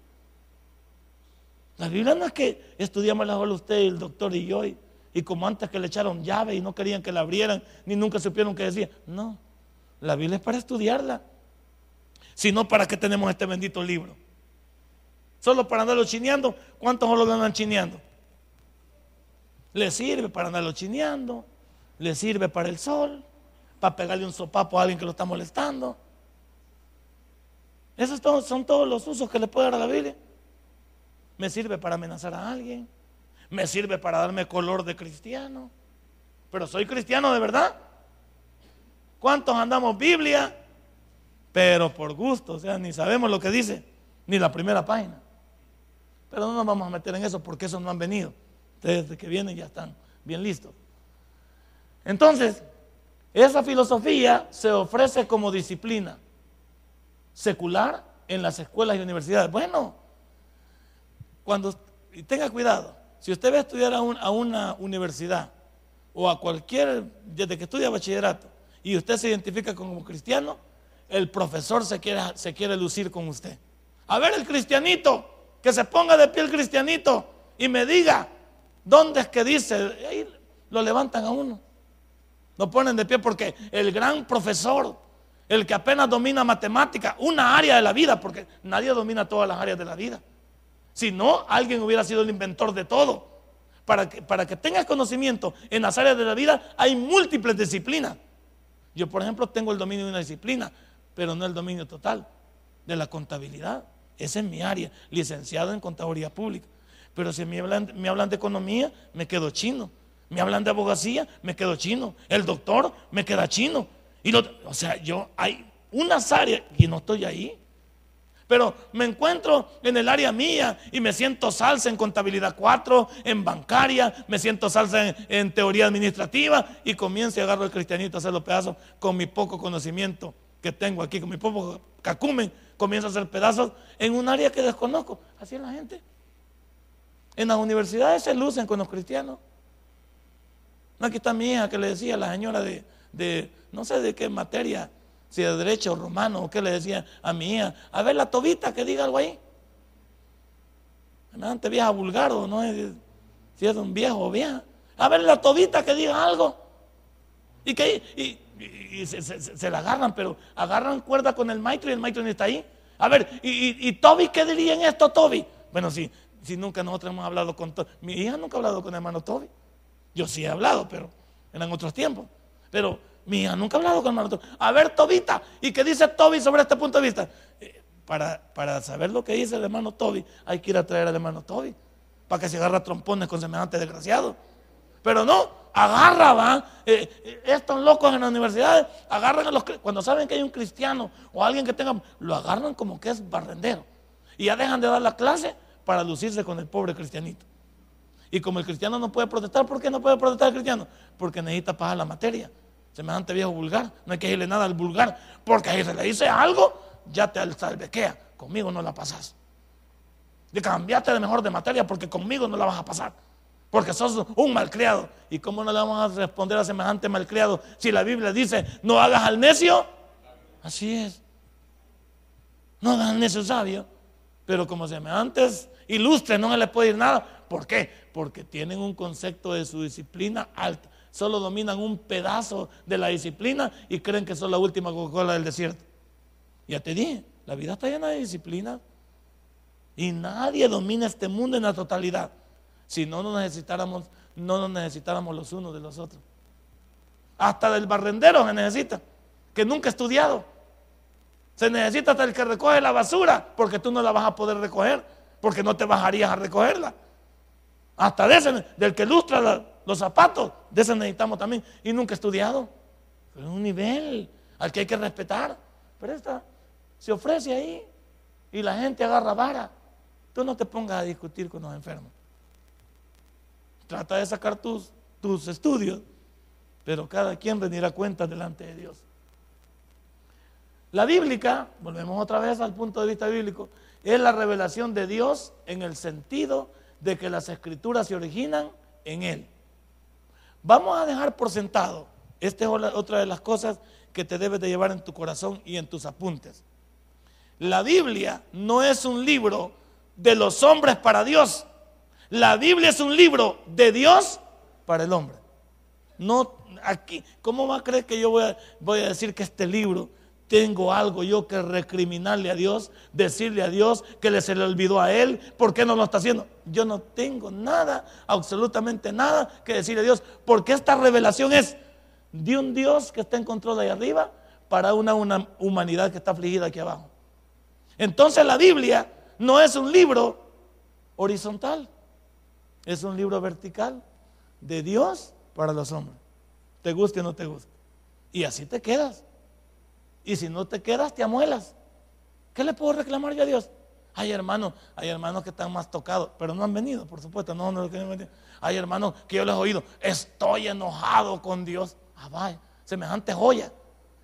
La Biblia no es que estudiamos la usted, el doctor y yo, y, como antes que le echaron llave y no querían que la abrieran, ni nunca supieron qué decía. No, la Biblia es para estudiarla. Si no, ¿para qué tenemos este bendito libro? Solo para andarlo chineando. ¿Cuántos lo andan chineando? Le sirve para andarlo chineando, le sirve para el sol, para pegarle un sopapo a alguien que lo está molestando. Esos son todos los usos que le puede dar a la Biblia me sirve para amenazar a alguien, me sirve para darme color de cristiano, pero soy cristiano de verdad. ¿Cuántos andamos Biblia? Pero por gusto, o sea, ni sabemos lo que dice, ni la primera página. Pero no nos vamos a meter en eso porque esos no han venido. Desde que vienen ya están bien listos. Entonces, esa filosofía se ofrece como disciplina secular en las escuelas y universidades. Bueno, cuando tenga cuidado, si usted va a estudiar a, una universidad o a cualquier, desde que estudia bachillerato, y usted se identifica como cristiano, el profesor se quiere, se quiere lucir con usted. A ver el cristianito, que se ponga de pie el cristianito y me diga, ¿dónde es que dice? Ahí lo levantan a uno. Lo ponen de pie porque el gran profesor, el que apenas domina matemática, una área de la vida, porque nadie domina todas las áreas de la vida. Si no, alguien hubiera sido el inventor de todo. Para que, para que tengas conocimiento en las áreas de la vida hay múltiples disciplinas. Yo, por ejemplo, tengo el dominio de una disciplina, pero no el dominio total de la contabilidad. Esa es mi área, licenciado en contaduría pública. Pero si me hablan, me hablan de economía, me quedo chino. Me hablan de abogacía, me quedo chino. El doctor, me queda chino. Y o sea, yo hay unas áreas y no estoy ahí. Pero me encuentro en el área mía y me siento salsa en contabilidad 4, en bancaria, me siento salsa en, teoría administrativa y comienzo y agarro el cristianito a hacer los pedazos con mi poco conocimiento que tengo aquí, con mi poco cacumen, comienzo a hacer pedazos en un área que desconozco. Así es la gente. En las universidades se lucen con los cristianos. No, aquí está mi hija que le decía la señora de, de no sé de qué materia, si de derecho romano o qué le decía a mi hija, a ver la tobita que diga algo ahí. Antes vieja vulgar o no es, si es un viejo o vieja. A ver la tobita que diga algo. Y que y, se, la agarran, pero agarran cuerda con el maestro y el maestro ni está ahí. A ver, y, Toby, ¿qué diría en esto, Toby? Bueno, si, si nunca nosotros hemos hablado con Toby. Mi hija nunca ha hablado con el hermano Toby. Yo sí he hablado, pero eran otros tiempos. Pero Mía, nunca he hablado con hermano. A ver, Tobita, ¿y qué dice Toby sobre este punto de vista? Eh, para, para, saber lo que dice el hermano Toby, hay que ir a traer al hermano Toby, para que se agarra trompones con semejante desgraciado. Pero no, agarra, va. Eh, eh, estos locos en las universidades agarran a los cuando saben que hay un cristiano o alguien que tenga, lo agarran como que es barrendero. Y ya dejan de dar la clase para lucirse con el pobre cristianito. Y como el cristiano no puede protestar, ¿por qué no puede protestar el cristiano? Porque necesita pagar la materia semejante viejo vulgar, no hay que decirle nada al vulgar, porque ahí se le dice algo, ya te salvequea, conmigo no la pasas. De cambiarte de mejor de materia porque conmigo no la vas a pasar. Porque sos un malcriado. ¿Y cómo no le vamos a responder a semejante malcriado si la Biblia dice, no hagas al necio? Así es. No hagas al necio sabio. Pero como semejantes ilustres no se les puede ir nada. ¿Por qué? Porque tienen un concepto de su disciplina alta solo dominan un pedazo de la disciplina y creen que son la última Coca-Cola del desierto. Ya te dije, la vida está llena de disciplina. Y nadie domina este mundo en la totalidad. Si no nos necesitáramos, no nos necesitáramos los unos de los otros. Hasta del barrendero se necesita, que nunca ha estudiado. Se necesita hasta el que recoge la basura, porque tú no la vas a poder recoger, porque no te bajarías a recogerla. Hasta de ese, del que ilustra la, los zapatos, de eso necesitamos también. Y nunca he estudiado. Pero es un nivel al que hay que respetar. Pero esta se ofrece ahí y la gente agarra vara. Tú no te pongas a discutir con los enfermos. Trata de sacar tus, tus estudios, pero cada quien rendirá cuenta delante de Dios. La bíblica, volvemos otra vez al punto de vista bíblico, es la revelación de Dios en el sentido de que las escrituras se originan en Él. Vamos a dejar por sentado, esta es otra de las cosas que te debes de llevar en tu corazón y en tus apuntes. La Biblia no es un libro de los hombres para Dios. La Biblia es un libro de Dios para el hombre. No aquí, ¿cómo va a creer que yo voy a, voy a decir que este libro tengo algo yo que recriminarle a Dios, decirle a Dios que le se le olvidó a Él, ¿por qué no lo está haciendo? Yo no tengo nada, absolutamente nada que decirle a Dios, porque esta revelación es de un Dios que está en control ahí arriba para una, una humanidad que está afligida aquí abajo. Entonces la Biblia no es un libro horizontal, es un libro vertical de Dios para los hombres. Te guste o no te guste. Y así te quedas. Y si no te quedas, te amuelas. ¿Qué le puedo reclamar yo a Dios? Hay hermanos, hay hermanos que están más tocados, pero no han venido, por supuesto, no, no Hay hermanos que yo les he oído, estoy enojado con Dios. Ah, vaya, semejante joya.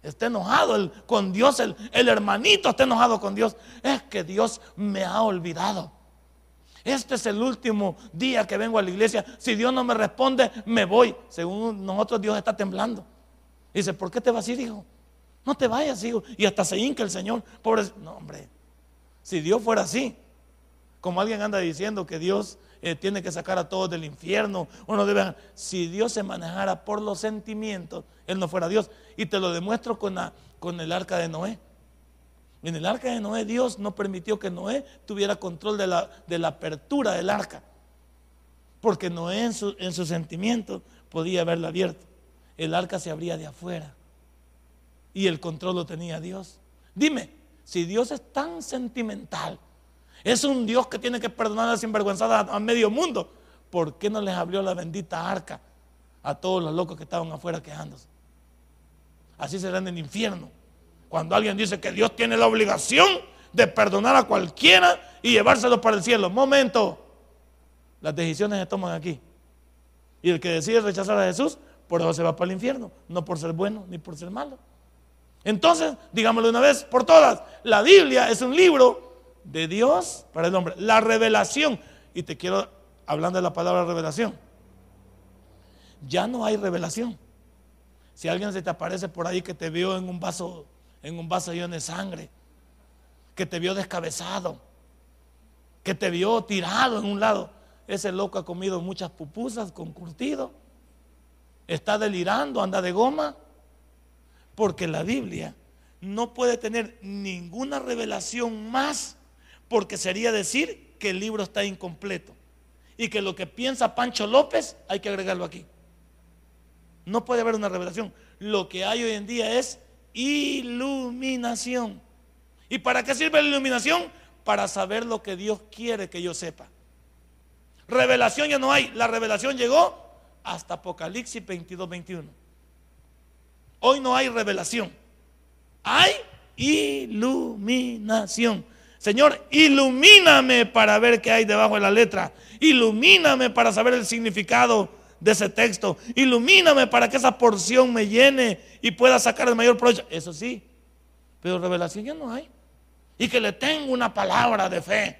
Está enojado con Dios, el, el hermanito está enojado con Dios. Es que Dios me ha olvidado. Este es el último día que vengo a la iglesia. Si Dios no me responde, me voy. Según nosotros, Dios está temblando. Dice, ¿por qué te vas a ir, hijo? No te vayas, hijo. Y hasta se hinca el Señor. Pobre. No, hombre. Si Dios fuera así, como alguien anda diciendo que Dios eh, tiene que sacar a todos del infierno, uno debe. Si Dios se manejara por los sentimientos, Él no fuera Dios. Y te lo demuestro con, la, con el arca de Noé. En el arca de Noé Dios no permitió que Noé tuviera control de la, de la apertura del arca. Porque Noé en su, en sentimiento podía haberla abierto. El arca se abría de afuera. Y el control lo tenía Dios. Dime, si Dios es tan sentimental, es un Dios que tiene que perdonar a la sinvergüenzada a medio mundo, ¿por qué no les abrió la bendita arca a todos los locos que estaban afuera quejándose? Así serán en el infierno. Cuando alguien dice que Dios tiene la obligación de perdonar a cualquiera y llevárselo para el cielo. Momento. Las decisiones se toman aquí. Y el que decide rechazar a Jesús, por eso se va para el infierno. No por ser bueno ni por ser malo. Entonces, digámoslo una vez por todas, la Biblia es un libro de Dios para el hombre. La revelación. Y te quiero, hablando de la palabra revelación. Ya no hay revelación. Si alguien se te aparece por ahí que te vio en un vaso en un vaso lleno de sangre, que te vio descabezado, que te vio tirado en un lado. Ese loco ha comido muchas pupusas con curtido, está delirando, anda de goma, porque la Biblia no puede tener ninguna revelación más, porque sería decir que el libro está incompleto y que lo que piensa Pancho López hay que agregarlo aquí. No puede haber una revelación. Lo que hay hoy en día es iluminación. ¿Y para qué sirve la iluminación? Para saber lo que Dios quiere que yo sepa. Revelación ya no hay. La revelación llegó hasta Apocalipsis 22, 21. Hoy no hay revelación. Hay iluminación. Señor, ilumíname para ver qué hay debajo de la letra. Ilumíname para saber el significado de ese texto. Ilumíname para que esa porción me llene y pueda sacar el mayor provecho. Eso sí, pero revelación ya no hay. Y que le tengo una palabra de fe.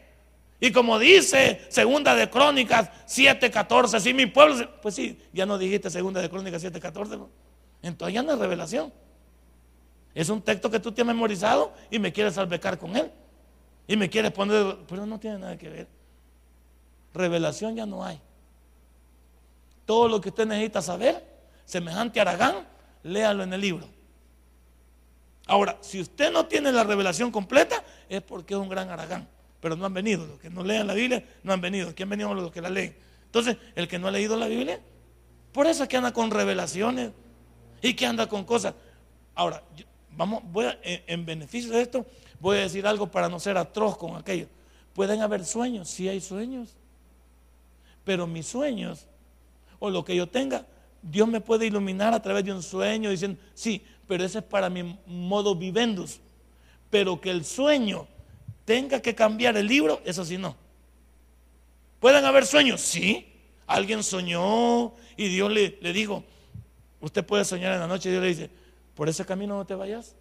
Y como dice Segunda de Crónicas 7:14, si mi pueblo, pues sí, ya no dijiste Segunda de Crónicas 7:14, ¿no? Entonces ya no es revelación. Es un texto que tú te has memorizado y me quieres albecar con él. Y me quieres poner, pero no tiene nada que ver. Revelación ya no hay todo lo que usted necesita saber, semejante a Aragán, léalo en el libro. Ahora, si usted no tiene la revelación completa, es porque es un gran Aragán. Pero no han venido. Los que no lean la Biblia no han venido. ¿Quién han venido los que la leen? Entonces, el que no ha leído la Biblia, por eso es que anda con revelaciones y que anda con cosas. Ahora, vamos, voy en, beneficio de esto, voy a decir algo para no ser atroz con aquello. Pueden haber sueños, sí hay sueños, pero mis sueños o lo que yo tenga, Dios me puede iluminar a través de un sueño diciendo, sí, pero ese es para mi modo vivendus. Pero que el sueño tenga que cambiar el libro, eso sí no. ¿Pueden haber sueños? Sí. Alguien soñó y Dios le, le dijo, usted puede soñar en la noche y Dios le dice, por ese camino no te vayas.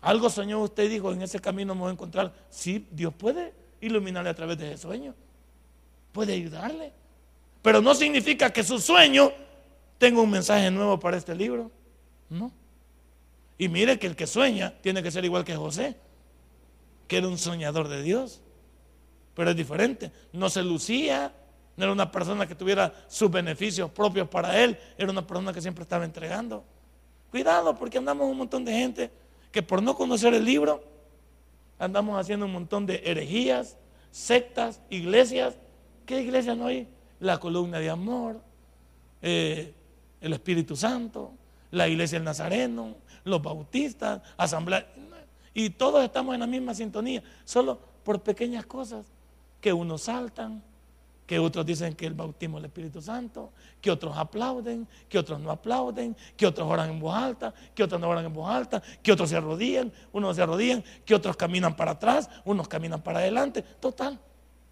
Algo soñó usted y dijo, en ese camino me voy a encontrar. Sí, Dios puede iluminarle a través de ese sueño. Puede ayudarle. Pero no significa que su sueño tenga un mensaje nuevo para este libro. No. Y mire que el que sueña tiene que ser igual que José, que era un soñador de Dios. Pero es diferente. No se lucía, no era una persona que tuviera sus beneficios propios para él, era una persona que siempre estaba entregando. Cuidado, porque andamos un montón de gente que por no conocer el libro, andamos haciendo un montón de herejías, sectas, iglesias. ¿Qué iglesia no hay? la columna de amor, eh, el Espíritu Santo, la iglesia del Nazareno, los bautistas, asamblea. Y todos estamos en la misma sintonía, solo por pequeñas cosas que unos saltan, que otros dicen que el bautismo del Espíritu Santo, que otros aplauden, que otros no aplauden, que otros oran en voz alta, que otros no oran en voz alta, que otros se arrodillan, unos se arrodillan, que otros caminan para atrás, unos caminan para adelante. Total,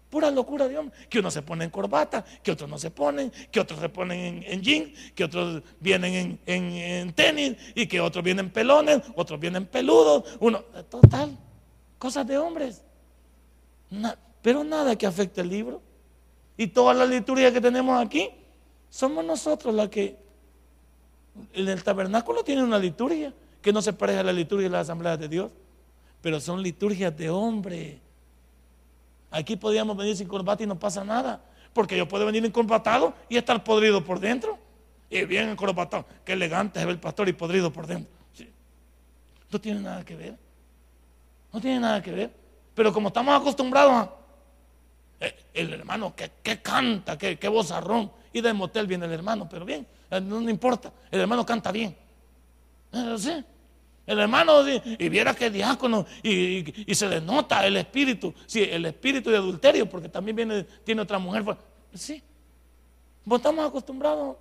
pura locura de hombre. Que unos se ponen en corbata, que otros no se ponen, que otros se ponen en, jean, que otros vienen en, tenis y que otros vienen pelones, otros vienen peludos. Uno, total, cosas de hombres. pero nada que afecte el libro. Y toda la liturgia que tenemos aquí, somos nosotros la que... En el tabernáculo tiene una liturgia que no se parece a la liturgia de la asamblea de Dios, pero son liturgias de hombre. Aquí podríamos venir sin corbata y no pasa nada, porque yo puedo venir encorbatado y estar podrido por dentro. Y bien encorbatado, qué elegante es el pastor y podrido por dentro. No tiene nada que ver. No tiene nada que ver. Pero como estamos acostumbrados a el hermano que, canta, que, que vozarrón. Y del motel viene el hermano, pero bien, eh, no, importa, el hermano canta bien. Eh, el hermano, y viera que diácono, y, se le nota el espíritu, sí, el espíritu de adulterio, porque también viene, tiene otra mujer. Sí, pues estamos acostumbrados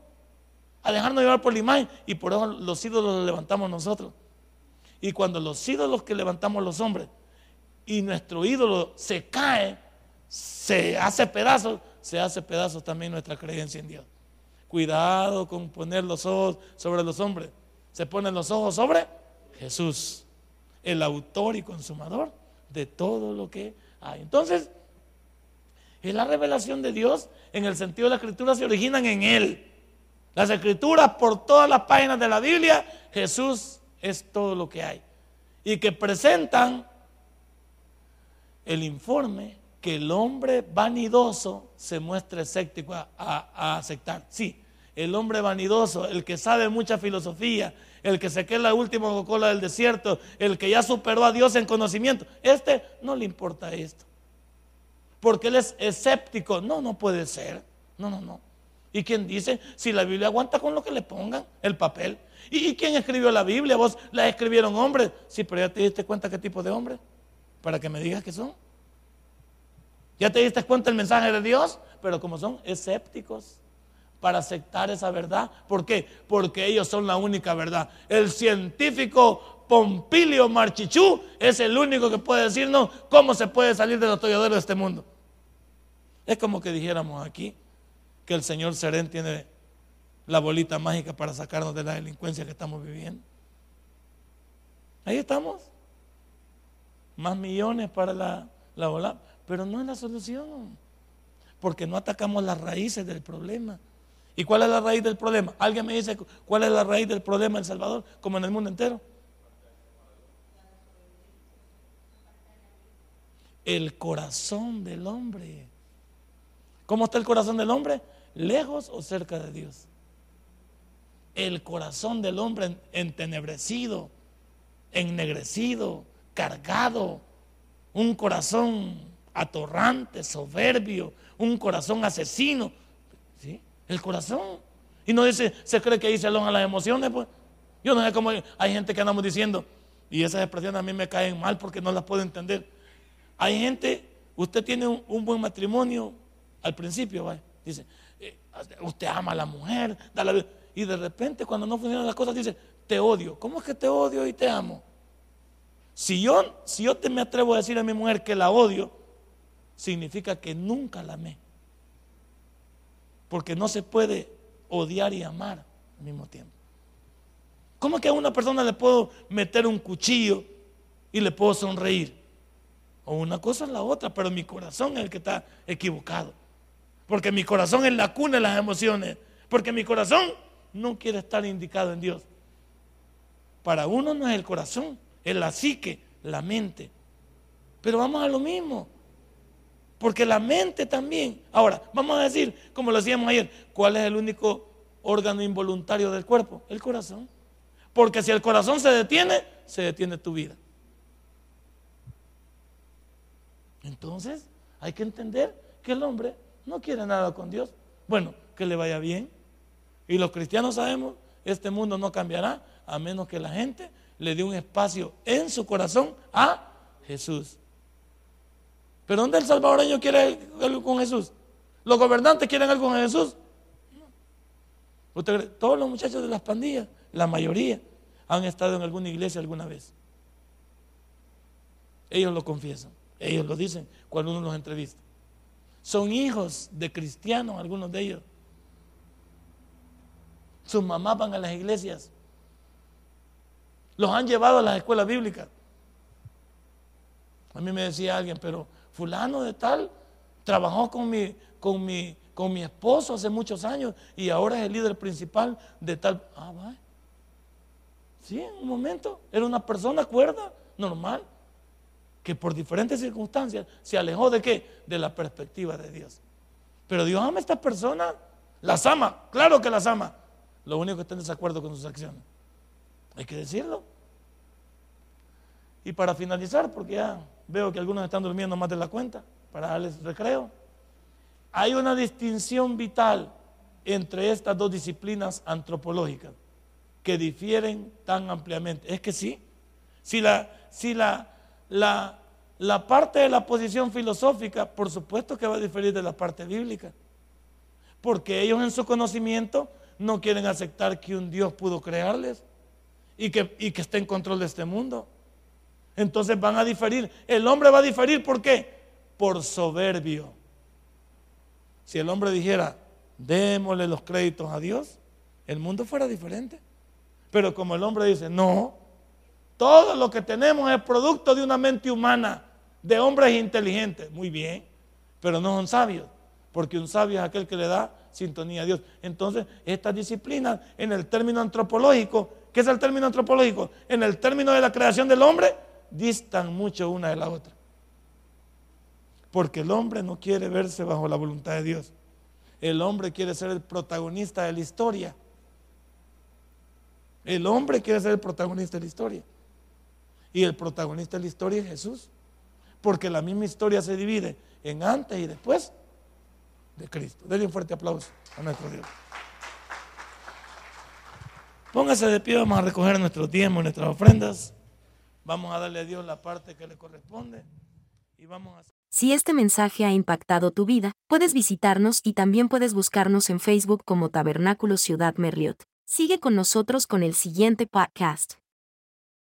a dejarnos llevar por la imagen, y por eso los ídolos los levantamos nosotros. Y cuando los ídolos que levantamos los hombres, y nuestro ídolo se cae, se hace pedazos, se hace pedazos también nuestra creencia en Dios. Cuidado con poner los ojos sobre los hombres. Se ponen los ojos sobre Jesús, el autor y consumador de todo lo que hay. Entonces, es la revelación de Dios en el sentido de la escritura se originan en Él. Las escrituras por todas las páginas de la Biblia, Jesús es todo lo que hay. Y que presentan el informe que el hombre vanidoso se muestre escéptico a, aceptar. Sí, el hombre vanidoso, el que sabe mucha filosofía, el que se queda la última Coca-Cola del desierto, el que ya superó a Dios en conocimiento, este no le importa esto. Porque él es escéptico. No, no puede ser. No, no, no. ¿Y quién dice? Si la Biblia aguanta con lo que le pongan, el papel. ¿Y, quién escribió la Biblia? Vos la escribieron hombres. Sí, pero ya te diste cuenta qué tipo de hombres. Para que me digas que son. ¿Ya te diste cuenta el mensaje de Dios? Pero como son escépticos para aceptar esa verdad. ¿Por qué? Porque ellos son la única verdad. El científico Pompilio Marchichú es el único que puede decirnos cómo se puede salir del atolladero de este mundo. Es como que dijéramos aquí que el señor Serén tiene la bolita mágica para sacarnos de la delincuencia que estamos viviendo. Ahí estamos. Más millones para la, la bola. Pero no es la solución, porque no atacamos las raíces del problema. ¿Y cuál es la raíz del problema? ¿Alguien me dice cuál es la raíz del problema en El Salvador, como en el mundo entero? El corazón del hombre. ¿Cómo está el corazón del hombre? ¿Lejos o cerca de Dios? El corazón del hombre entenebrecido, ennegrecido, cargado, un corazón atorrante, soberbio, un corazón asesino. ¿Sí? El corazón. Y no dice, se cree que ahí se alojan las emociones, pues. Yo no sé cómo hay gente que andamos diciendo, y esas expresiones a mí me caen mal porque no las puedo entender. Hay gente, usted tiene un, buen matrimonio al principio, dice, eh, usted ama a la mujer, y de repente cuando no funcionan las cosas dice, te odio. ¿Cómo es que te odio y te amo? Si yo, si yo te me atrevo a decir a mi mujer que la odio, significa que nunca la amé. Porque no se puede odiar y amar al mismo tiempo. ¿Cómo que a una persona le puedo meter un cuchillo y le puedo sonreír? O una cosa es la otra, pero mi corazón es el que está equivocado. Porque mi corazón es la cuna de las emociones. Porque mi corazón no quiere estar indicado en Dios. Para uno no es el corazón, es la psique, la mente. Pero vamos a lo mismo. Porque la mente también. Ahora, vamos a decir, como lo decíamos ayer, ¿cuál es el único órgano involuntario del cuerpo? El corazón. Porque si el corazón se detiene, se detiene tu vida. Entonces, hay que entender que el hombre no quiere nada con Dios. Bueno, que le vaya bien. Y los cristianos sabemos, este mundo no cambiará a menos que la gente le dé un espacio en su corazón a Jesús. ¿Pero dónde el salvadoreño quiere algo con Jesús? ¿Los gobernantes quieren algo con Jesús? ¿Usted Todos los muchachos de las pandillas, la mayoría, han estado en alguna iglesia alguna vez. Ellos lo confiesan, ellos lo dicen cuando uno los entrevista. Son hijos de cristianos, algunos de ellos. Sus mamás van a las iglesias. Los han llevado a las escuelas bíblicas. A mí me decía alguien, pero fulano de tal trabajó con mi, con mi, con mi esposo hace muchos años y ahora es el líder principal de tal. Ah, va. Sí, en un momento. Era una persona cuerda, normal, que por diferentes circunstancias se alejó de qué? De la perspectiva de Dios. Pero Dios ama a estas personas, las ama, claro que las ama. Lo único que está en desacuerdo con sus acciones. Hay que decirlo. Y para finalizar, porque ya veo que algunos están durmiendo más de la cuenta, para darles recreo, hay una distinción vital entre estas dos disciplinas antropológicas que difieren tan ampliamente. Es que sí, si la, si la, la, la parte de la posición filosófica, por supuesto que va a diferir de la parte bíblica, porque ellos en su conocimiento no quieren aceptar que un Dios pudo crearles y que, y que esté en control de este mundo. Entonces van a diferir. El hombre va a diferir, ¿por qué? Por soberbio. Si el hombre dijera, démosle los créditos a Dios, el mundo fuera diferente. Pero como el hombre dice, no, todo lo que tenemos es producto de una mente humana, de hombres inteligentes. Muy bien, pero no son sabios, porque un sabio es aquel que le da sintonía a Dios. Entonces, estas disciplinas, en el término antropológico, ¿qué es el término antropológico? En el término de la creación del hombre, distan mucho una de la otra. Porque el hombre no quiere verse bajo la voluntad de Dios. El hombre quiere ser el protagonista de la historia. El hombre quiere ser el protagonista de la historia. Y el protagonista de la historia es Jesús. Porque la misma historia se divide en antes y después de Cristo. Denle un fuerte aplauso a nuestro Dios. Póngase de pie, vamos a recoger nuestros diezmos, nuestras ofrendas. Vamos a darle a Dios la parte que le corresponde. Y vamos a... Si este mensaje ha impactado tu vida, puedes visitarnos y también puedes buscarnos en Facebook como Tabernáculo Ciudad Merliot. Sigue con nosotros con el siguiente podcast.